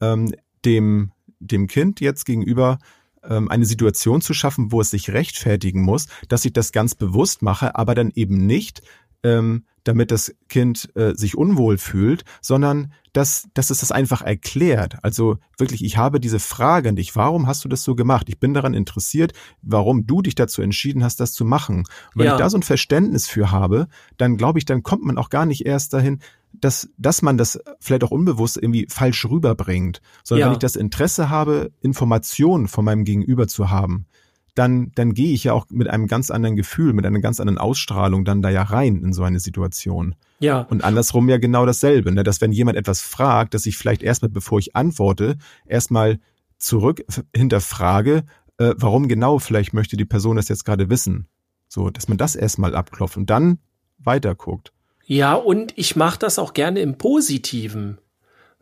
ähm, dem, dem Kind jetzt gegenüber ähm, eine Situation zu schaffen, wo es sich rechtfertigen muss, dass ich das ganz bewusst mache, aber dann eben nicht ähm, damit das Kind äh, sich unwohl fühlt, sondern dass, dass es das einfach erklärt. Also wirklich, ich habe diese Frage an dich, warum hast du das so gemacht? Ich bin daran interessiert, warum du dich dazu entschieden hast, das zu machen. Und wenn ja. ich da so ein Verständnis für habe, dann glaube ich, dann kommt man auch gar nicht erst dahin, dass, dass man das vielleicht auch unbewusst irgendwie falsch rüberbringt, sondern ja. wenn ich das Interesse habe, Informationen von meinem Gegenüber zu haben, dann, dann gehe ich ja auch mit einem ganz anderen Gefühl, mit einer ganz anderen Ausstrahlung dann da ja rein in so eine Situation. Ja. Und andersrum ja genau dasselbe, ne? dass wenn jemand etwas fragt, dass ich vielleicht erstmal, bevor ich antworte, erstmal zurück hinterfrage, äh, warum genau vielleicht möchte die Person das jetzt gerade wissen. So, dass man das erstmal abklopft und dann weiterguckt. Ja, und ich mache das auch gerne im Positiven.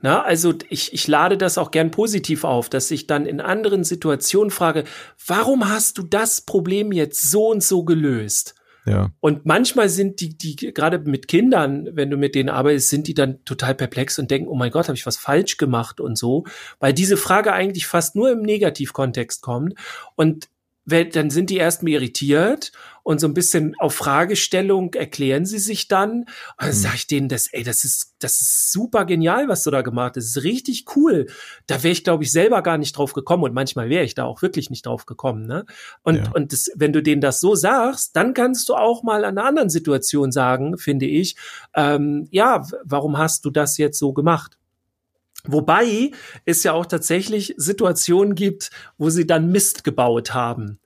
Na, also ich, ich lade das auch gern positiv auf, dass ich dann in anderen Situationen frage, warum hast du das Problem jetzt so und so gelöst? Ja. Und manchmal sind die, die, gerade mit Kindern, wenn du mit denen arbeitest, sind die dann total perplex und denken, oh mein Gott, habe ich was falsch gemacht und so, weil diese Frage eigentlich fast nur im Negativkontext kommt. Und dann sind die erstmal irritiert und so ein bisschen auf Fragestellung erklären sie sich dann. Und dann mhm. sage ich denen, das, ey, das ist, das ist super genial, was du da gemacht hast. Das ist richtig cool. Da wäre ich, glaube ich, selber gar nicht drauf gekommen. Und manchmal wäre ich da auch wirklich nicht drauf gekommen. Ne? Und, ja. und das, wenn du denen das so sagst, dann kannst du auch mal an einer anderen Situation sagen, finde ich, ähm, ja, warum hast du das jetzt so gemacht? Wobei es ja auch tatsächlich Situationen gibt, wo sie dann Mist gebaut haben.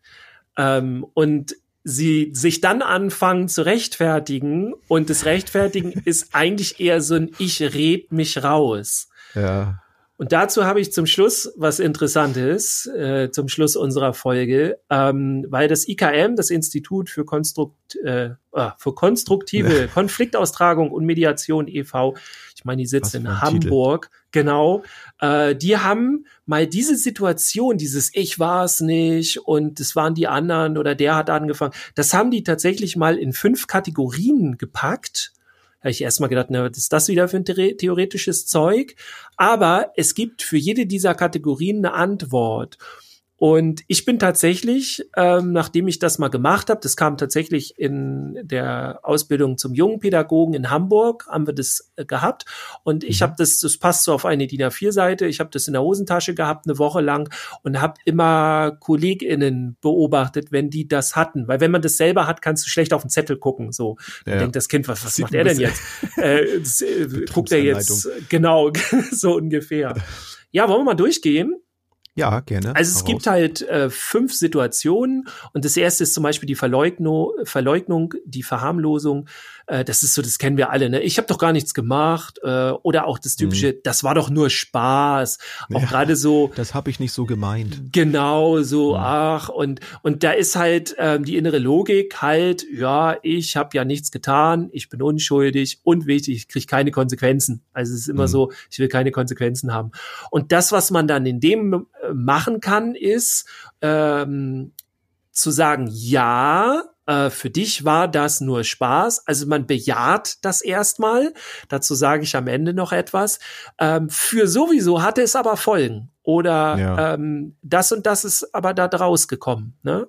Ähm, und sie sich dann anfangen zu rechtfertigen und das Rechtfertigen ist eigentlich eher so ein Ich red mich raus. Ja. Und dazu habe ich zum Schluss was Interessantes, äh, zum Schluss unserer Folge, ähm, weil das IKM, das Institut für, Konstrukt, äh, ah, für konstruktive Konfliktaustragung und Mediation e.V., ich meine, die sitzen in Hamburg, Titel. genau, äh, die haben mal diese Situation, dieses Ich war es nicht und es waren die anderen oder der hat angefangen, das haben die tatsächlich mal in fünf Kategorien gepackt habe ich erstmal gedacht, na, was ist das wieder für ein theoretisches Zeug? Aber es gibt für jede dieser Kategorien eine Antwort. Und ich bin tatsächlich, ähm, nachdem ich das mal gemacht habe, das kam tatsächlich in der Ausbildung zum jungen Pädagogen in Hamburg, haben wir das äh, gehabt. Und ich mhm. habe das, das passt so auf eine DIN A4-Seite, ich habe das in der Hosentasche gehabt, eine Woche lang und habe immer KollegInnen beobachtet, wenn die das hatten. Weil wenn man das selber hat, kannst du schlecht auf den Zettel gucken. So, ja. denkt das Kind, was, was macht er denn jetzt? äh, äh, guckt er jetzt, genau, so ungefähr. Ja, wollen wir mal durchgehen? Ja, gerne. Also es gibt halt äh, fünf Situationen und das erste ist zum Beispiel die Verleugnung, Verleugnung die Verharmlosung. Äh, das ist so, das kennen wir alle. Ne? Ich habe doch gar nichts gemacht äh, oder auch das typische, mhm. das war doch nur Spaß. Auch ja, gerade so. Das habe ich nicht so gemeint. Genau, so mhm. ach und und da ist halt ähm, die innere Logik halt, ja, ich habe ja nichts getan, ich bin unschuldig und wichtig, ich kriege keine Konsequenzen. Also es ist immer mhm. so, ich will keine Konsequenzen haben. Und das, was man dann in dem machen kann, ist ähm, zu sagen, ja, äh, für dich war das nur Spaß. Also man bejaht das erstmal. Dazu sage ich am Ende noch etwas. Ähm, für sowieso hatte es aber Folgen. Oder ja. ähm, das und das ist aber da draus gekommen. Ne?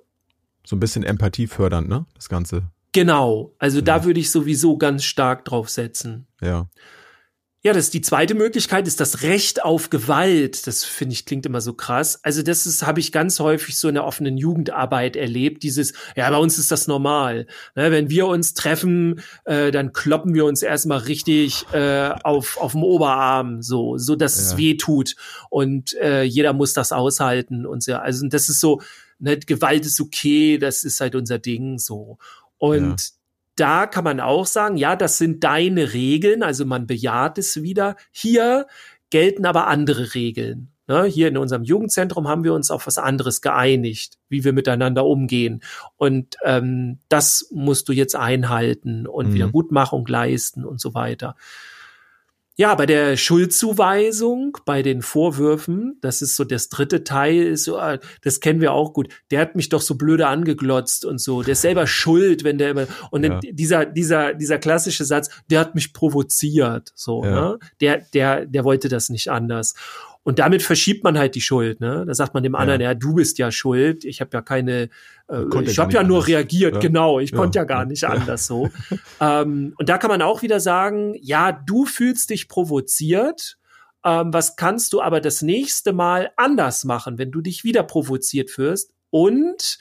So ein bisschen Empathie fördernd, ne? Das Ganze. Genau. Also ja. da würde ich sowieso ganz stark drauf setzen. Ja. Ja, das ist die zweite Möglichkeit, ist das Recht auf Gewalt. Das finde ich klingt immer so krass. Also das ist habe ich ganz häufig so in der offenen Jugendarbeit erlebt. Dieses, ja, bei uns ist das normal. Ne, wenn wir uns treffen, äh, dann kloppen wir uns erstmal richtig äh, auf auf dem Oberarm, so so dass ja. es weh tut und äh, jeder muss das aushalten und so. Also das ist so, ne, Gewalt ist okay, das ist halt unser Ding so. Und ja da kann man auch sagen, ja, das sind deine Regeln, also man bejaht es wieder. Hier gelten aber andere Regeln. Ne? Hier in unserem Jugendzentrum haben wir uns auf was anderes geeinigt, wie wir miteinander umgehen. Und ähm, das musst du jetzt einhalten und mhm. Wiedergutmachung leisten und so weiter. Ja, bei der Schuldzuweisung, bei den Vorwürfen, das ist so das dritte Teil, ist so, ah, das kennen wir auch gut. Der hat mich doch so blöde angeglotzt und so. Der ist selber schuld, wenn der immer und ja. dieser dieser dieser klassische Satz, der hat mich provoziert, so, ja. ne? Der der der wollte das nicht anders. Und damit verschiebt man halt die Schuld. Ne? Da sagt man dem anderen, ja, ja du bist ja schuld. Ich habe ja keine, äh, ich habe ja nur anders. reagiert. Ja. Genau, ich ja. konnte ja gar nicht anders so. ähm, und da kann man auch wieder sagen, ja, du fühlst dich provoziert. Ähm, was kannst du aber das nächste Mal anders machen, wenn du dich wieder provoziert fühlst? Und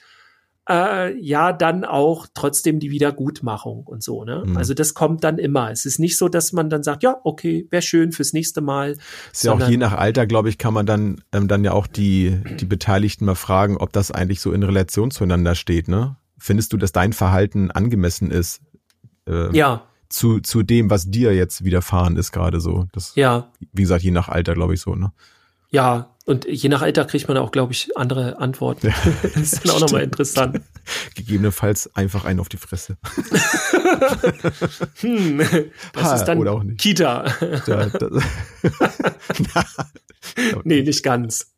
äh, ja dann auch trotzdem die Wiedergutmachung und so. Ne? Mhm. Also das kommt dann immer. Es ist nicht so, dass man dann sagt, ja, okay, wäre schön fürs nächste Mal. Ist ja auch je nach Alter, glaube ich, kann man dann ähm, dann ja auch die die Beteiligten mal fragen, ob das eigentlich so in Relation zueinander steht. Ne? Findest du, dass dein Verhalten angemessen ist? Äh, ja. Zu, zu dem, was dir jetzt widerfahren ist, gerade so. Das, ja. Wie gesagt, je nach Alter, glaube ich, so, ne? Ja, und je nach Alter kriegt man auch, glaube ich, andere Antworten. Ja, das ist dann auch nochmal interessant. Gegebenenfalls einfach einen auf die Fresse. hm, das ha, ist dann Kita. Da, da, nee, nicht ganz.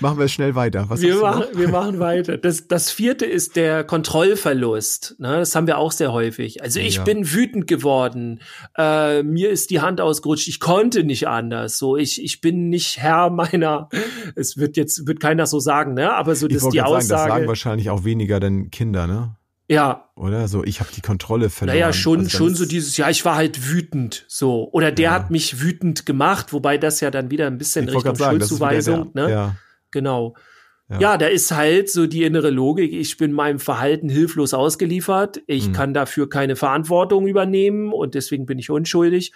Machen wir schnell weiter. Was wir, machen, wir machen weiter. Das, das vierte ist der Kontrollverlust. Ne? Das haben wir auch sehr häufig. Also ich ja. bin wütend geworden. Äh, mir ist die Hand ausgerutscht. Ich konnte nicht anders. So, ich, ich bin nicht Herr meiner. Es wird jetzt wird keiner so sagen, ne? Aber so das die Aussage. Sagen, das sagen wahrscheinlich auch weniger denn Kinder, ne? Ja. Oder so, ich habe die Kontrolle verloren. Naja, schon, also schon so dieses, ja, ich war halt wütend, so. Oder der ja. hat mich wütend gemacht, wobei das ja dann wieder ein bisschen ich Richtung sagen, Schuldzuweisung, der, ne? Ja. Genau. Ja. ja, da ist halt so die innere Logik, ich bin meinem Verhalten hilflos ausgeliefert, ich mhm. kann dafür keine Verantwortung übernehmen und deswegen bin ich unschuldig.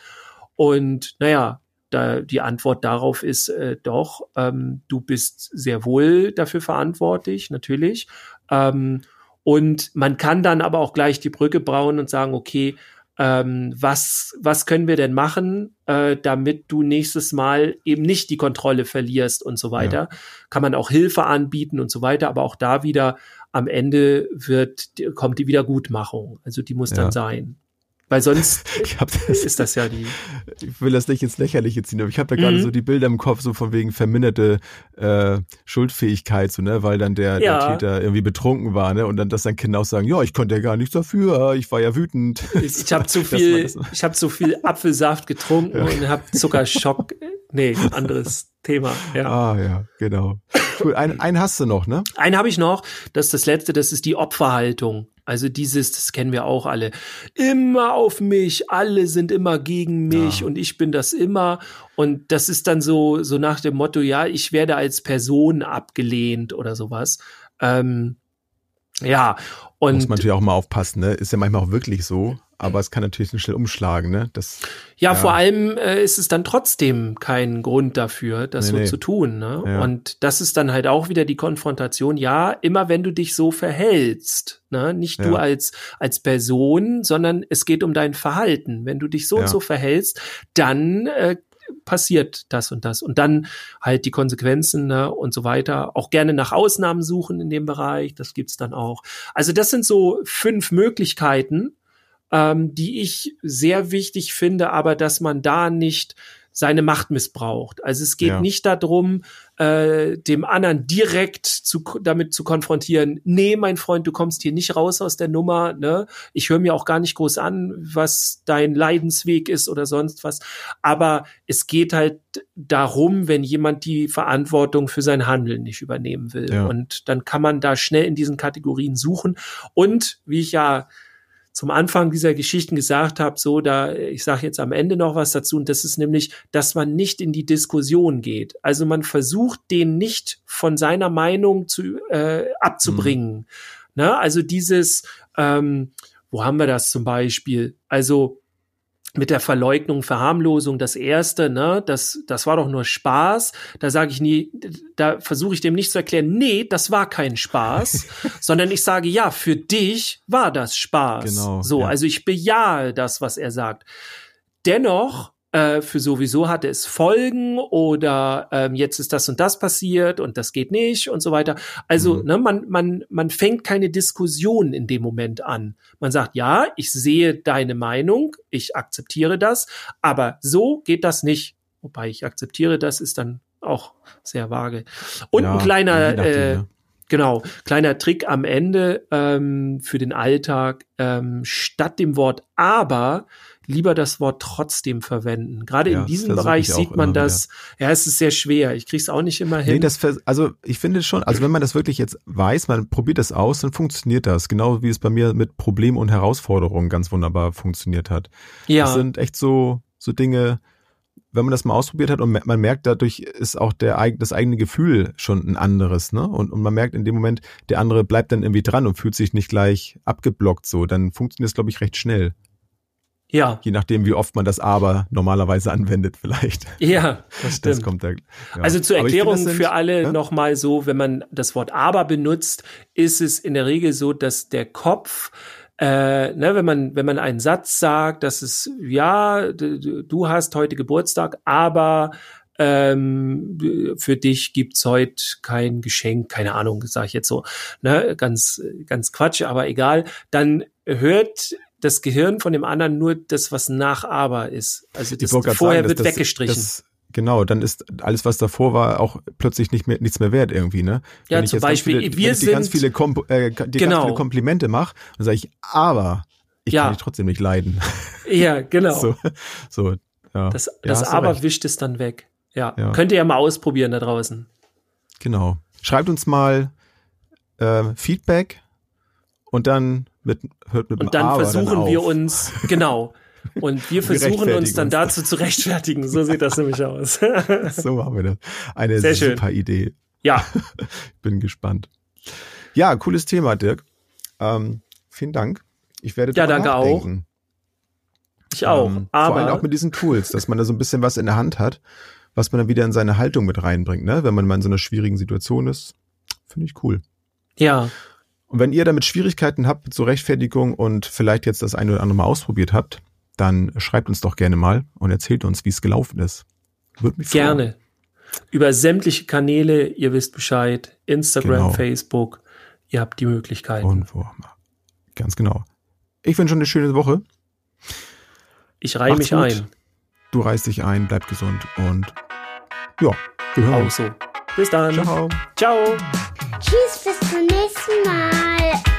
Und naja, da, die Antwort darauf ist äh, doch, ähm, du bist sehr wohl dafür verantwortlich, natürlich. Ähm, und man kann dann aber auch gleich die Brücke bauen und sagen, okay, ähm, was, was können wir denn machen, äh, damit du nächstes Mal eben nicht die Kontrolle verlierst und so weiter. Ja. Kann man auch Hilfe anbieten und so weiter, aber auch da wieder am Ende wird, kommt die Wiedergutmachung. Also die muss ja. dann sein. Weil sonst das, ist das ja die. Ich will das nicht ins Lächerliche ziehen, aber ich habe da gerade mhm. so die Bilder im Kopf, so von wegen verminderte äh, Schuldfähigkeit, so, ne, weil dann der, ja. der Täter irgendwie betrunken war, ne? Und dann dass dann Kinder auch sagen, ja, ich konnte ja gar nichts dafür, ich war ja wütend. Ich, ich habe zu viel, ich habe zu viel Apfelsaft getrunken ja. und habe Zuckerschock. Nee, anderes Thema. Ja. Ah ja, genau. Cool. Ein, einen hast du noch, ne? Einen habe ich noch. Das ist das letzte. Das ist die Opferhaltung. Also dieses, das kennen wir auch alle. Immer auf mich, alle sind immer gegen mich ja. und ich bin das immer. Und das ist dann so, so nach dem Motto, ja, ich werde als Person abgelehnt oder sowas. Ähm, ja. Und Muss man natürlich auch mal aufpassen, ne? Ist ja manchmal auch wirklich so aber es kann natürlich schnell umschlagen, ne? Das, ja, ja. vor allem äh, ist es dann trotzdem kein Grund dafür, das nee, so nee. zu tun. Ne? Ja. Und das ist dann halt auch wieder die Konfrontation. Ja, immer wenn du dich so verhältst, ne? nicht ja. du als als Person, sondern es geht um dein Verhalten. Wenn du dich so und so verhältst, dann äh, passiert das und das und dann halt die Konsequenzen ne, und so weiter. Auch gerne nach Ausnahmen suchen in dem Bereich, das gibt's dann auch. Also das sind so fünf Möglichkeiten, ähm, die ich sehr wichtig finde, aber dass man da nicht seine Macht missbraucht. Also es geht ja. nicht darum, äh, dem anderen direkt zu, damit zu konfrontieren, nee, mein Freund, du kommst hier nicht raus aus der Nummer, ne? Ich höre mir auch gar nicht groß an, was dein Leidensweg ist oder sonst was. Aber es geht halt darum, wenn jemand die Verantwortung für sein Handeln nicht übernehmen will. Ja. Und dann kann man da schnell in diesen Kategorien suchen. Und wie ich ja zum Anfang dieser Geschichten gesagt habe, so da, ich sage jetzt am Ende noch was dazu, und das ist nämlich, dass man nicht in die Diskussion geht. Also man versucht, den nicht von seiner Meinung zu äh, abzubringen. Mhm. Ne? Also dieses, ähm, wo haben wir das zum Beispiel? Also mit der Verleugnung, Verharmlosung, das erste, ne, das, das war doch nur Spaß. Da sage ich nie, da versuche ich dem nicht zu erklären, nee, das war kein Spaß, sondern ich sage, ja, für dich war das Spaß. Genau, so, ja. also ich bejahe das, was er sagt. Dennoch äh, für sowieso hatte es Folgen oder ähm, jetzt ist das und das passiert und das geht nicht und so weiter. Also mhm. ne, man, man, man fängt keine Diskussion in dem Moment an. Man sagt, ja, ich sehe deine Meinung, ich akzeptiere das, aber so geht das nicht. Wobei ich akzeptiere das, ist dann auch sehr vage. Und ja, ein kleiner, äh, Genau, kleiner Trick am Ende ähm, für den Alltag. Ähm, statt dem Wort aber lieber das Wort trotzdem verwenden. Gerade ja, in diesem Bereich sieht man das. Wieder. Ja, es ist sehr schwer. Ich krieg's auch nicht immer hin. Nee, das, also ich finde schon, also wenn man das wirklich jetzt weiß, man probiert das aus, dann funktioniert das. Genau wie es bei mir mit Problemen und Herausforderungen ganz wunderbar funktioniert hat. Ja. Das sind echt so, so Dinge, wenn man das mal ausprobiert hat und man merkt, dadurch ist auch der, das eigene Gefühl schon ein anderes, ne? Und, und man merkt in dem Moment, der andere bleibt dann irgendwie dran und fühlt sich nicht gleich abgeblockt so. Dann funktioniert es, glaube ich, recht schnell. Ja. Je nachdem, wie oft man das Aber normalerweise anwendet, vielleicht. Ja, das stimmt. Das kommt da, ja. Also zur Erklärung sind, für alle ja? nochmal so, wenn man das Wort Aber benutzt, ist es in der Regel so, dass der Kopf äh, ne, wenn man wenn man einen Satz sagt, dass es ja du hast heute Geburtstag, aber ähm, für dich gibt's heute kein Geschenk, keine Ahnung, sage ich jetzt so, ne, ganz ganz Quatsch, aber egal. Dann hört das Gehirn von dem anderen nur das, was nach aber ist. Also das vorher sagen, wird das, weggestrichen. Das, Genau, dann ist alles, was davor war, auch plötzlich nicht mehr nichts mehr wert irgendwie, ne? Ja, wenn zum Beispiel, viele, wir wenn sind ganz viele, Kom äh, die genau. ganz viele Komplimente mache, dann sage ich, aber ich ja. kann dich trotzdem nicht leiden. Ja, genau. so, so, ja. Das, das ja, aber recht. wischt es dann weg. Ja. ja. Könnt ihr ja mal ausprobieren da draußen. Genau. Schreibt uns mal äh, Feedback und dann mit, hört mit Und dann aber versuchen dann wir uns, genau. Und wir versuchen uns dann dazu zu rechtfertigen. So sieht das nämlich aus. so machen wir das. Eine Sehr super schön. Idee. Ja. Bin gespannt. Ja, cooles Thema, Dirk. Ähm, vielen Dank. Ich werde ja, danke nachdenken. auch. Ich auch. Ähm, aber vor allem auch mit diesen Tools, dass man da so ein bisschen was in der Hand hat, was man dann wieder in seine Haltung mit reinbringt, ne? Wenn man mal in so einer schwierigen Situation ist, finde ich cool. Ja. Und wenn ihr damit Schwierigkeiten habt zur Rechtfertigung und vielleicht jetzt das eine oder andere mal ausprobiert habt, dann schreibt uns doch gerne mal und erzählt uns, wie es gelaufen ist. Würde mich Gerne. Über sämtliche Kanäle, ihr wisst Bescheid. Instagram, genau. Facebook. Ihr habt die Möglichkeiten. Und wo? Ganz genau. Ich wünsche eine schöne Woche. Ich reihe mich gut. ein. Du reißt dich ein, bleib gesund und ja, wir hören uns. so. Bis dann. Ciao. Ciao. Tschüss, bis zum nächsten Mal.